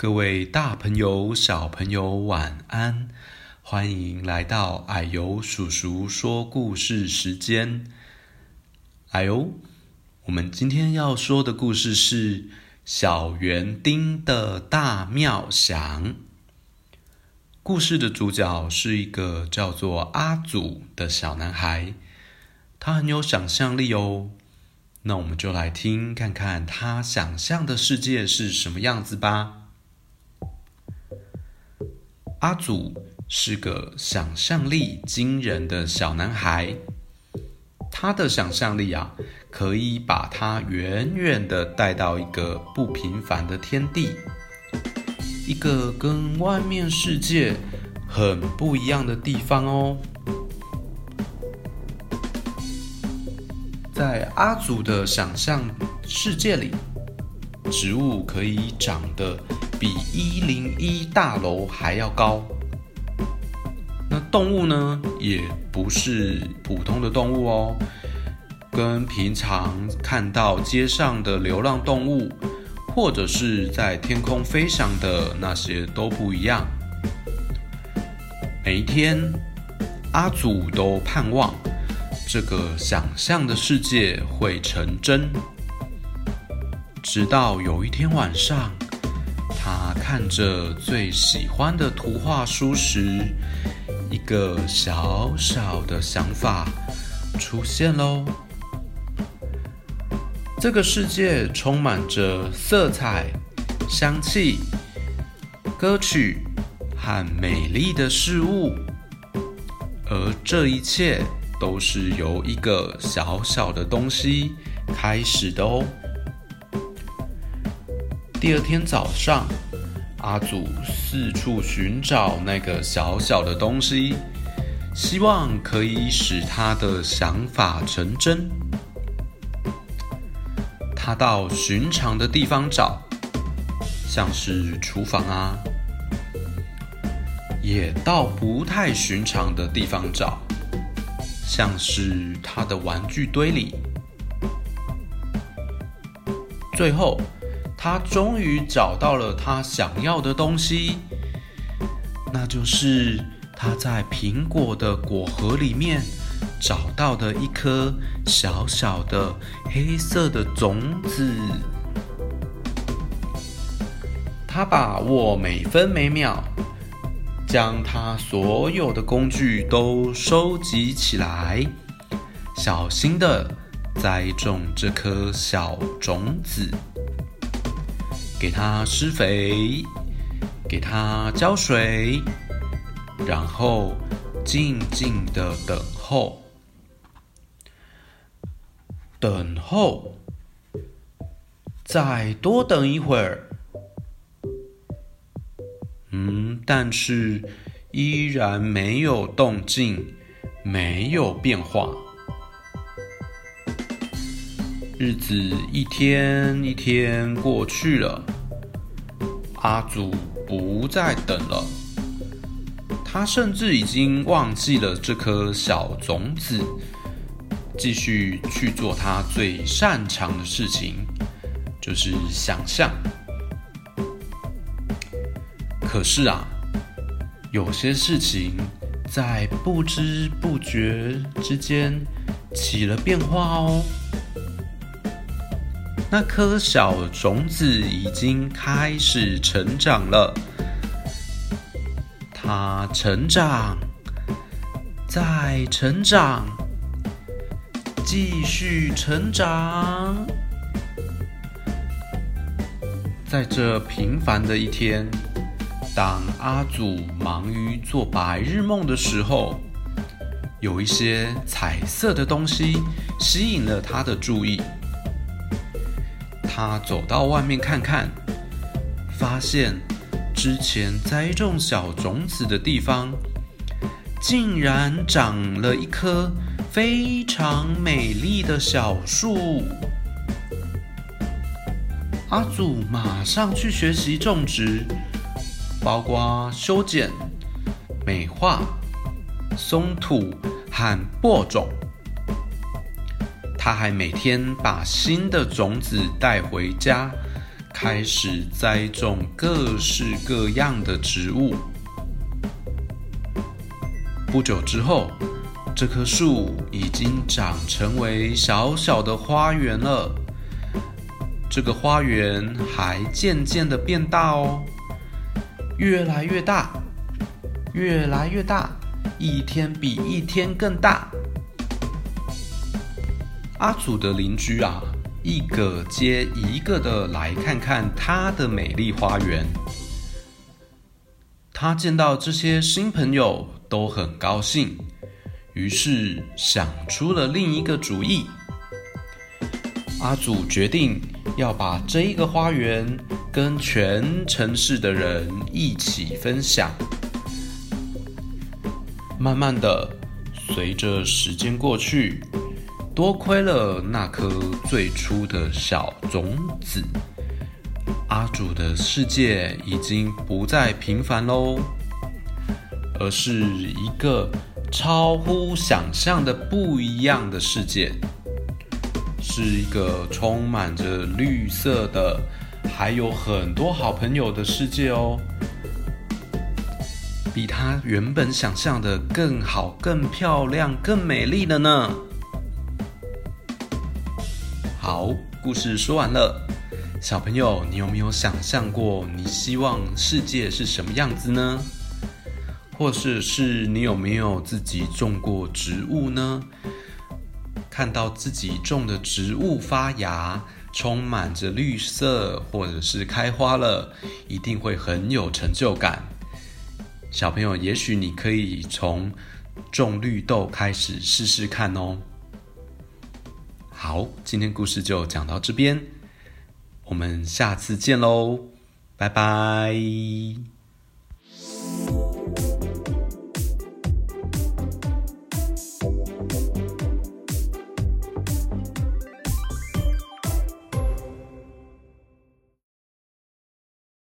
各位大朋友、小朋友，晚安！欢迎来到矮油叔叔说故事时间。矮油，我们今天要说的故事是小园丁的大妙想。故事的主角是一个叫做阿祖的小男孩，他很有想象力哦。那我们就来听看看他想象的世界是什么样子吧。阿祖是个想象力惊人的小男孩，他的想象力啊，可以把他远远的带到一个不平凡的天地，一个跟外面世界很不一样的地方哦。在阿祖的想象世界里，植物可以长得比一零一大楼还要高。那动物呢，也不是普通的动物哦，跟平常看到街上的流浪动物，或者是在天空飞翔的那些都不一样。每一天，阿祖都盼望这个想象的世界会成真。直到有一天晚上，他看着最喜欢的图画书时，一个小小的想法出现喽。这个世界充满着色彩、香气、歌曲和美丽的事物，而这一切都是由一个小小的东西开始的哦。第二天早上，阿祖四处寻找那个小小的东西，希望可以使他的想法成真。他到寻常的地方找，像是厨房啊，也到不太寻常的地方找，像是他的玩具堆里。最后，他终于找到了他想要的东西，那就是他在苹果的果核里面找到的一颗小小的黑色的种子。他把握每分每秒，将他所有的工具都收集起来，小心的栽种这颗小种子。给它施肥，给它浇水，然后静静的等候，等候，再多等一会儿。嗯，但是依然没有动静，没有变化。日子一天一天过去了，阿祖不再等了。他甚至已经忘记了这颗小种子，继续去做他最擅长的事情，就是想象。可是啊，有些事情在不知不觉之间起了变化哦。那颗小种子已经开始成长了，它成长，再成长，继续成长。在这平凡的一天，当阿祖忙于做白日梦的时候，有一些彩色的东西吸引了他的注意。他走到外面看看，发现之前栽种小种子的地方，竟然长了一棵非常美丽的小树。阿祖马上去学习种植，包括修剪、美化、松土和播种。他还每天把新的种子带回家，开始栽种各式各样的植物。不久之后，这棵树已经长成为小小的花园了。这个花园还渐渐的变大哦，越来越大，越来越大，一天比一天更大。阿祖的邻居啊，一个接一个的来看看他的美丽花园。他见到这些新朋友都很高兴，于是想出了另一个主意。阿祖决定要把这一个花园跟全城市的人一起分享。慢慢的，随着时间过去，多亏了那颗最初的小种子。阿祖的世界已经不再平凡喽，而是一个超乎想象的不一样的世界，是一个充满着绿色的，还有很多好朋友的世界哦，比他原本想象的更好、更漂亮、更美丽了呢。好，故事说完了。小朋友，你有没有想象过你希望世界是什么样子呢？或者是你有没有自己种过植物呢？看到自己种的植物发芽，充满着绿色，或者是开花了，一定会很有成就感。小朋友，也许你可以从种绿豆开始试试看哦。好，今天故事就讲到这边。我们下次见喽，拜拜。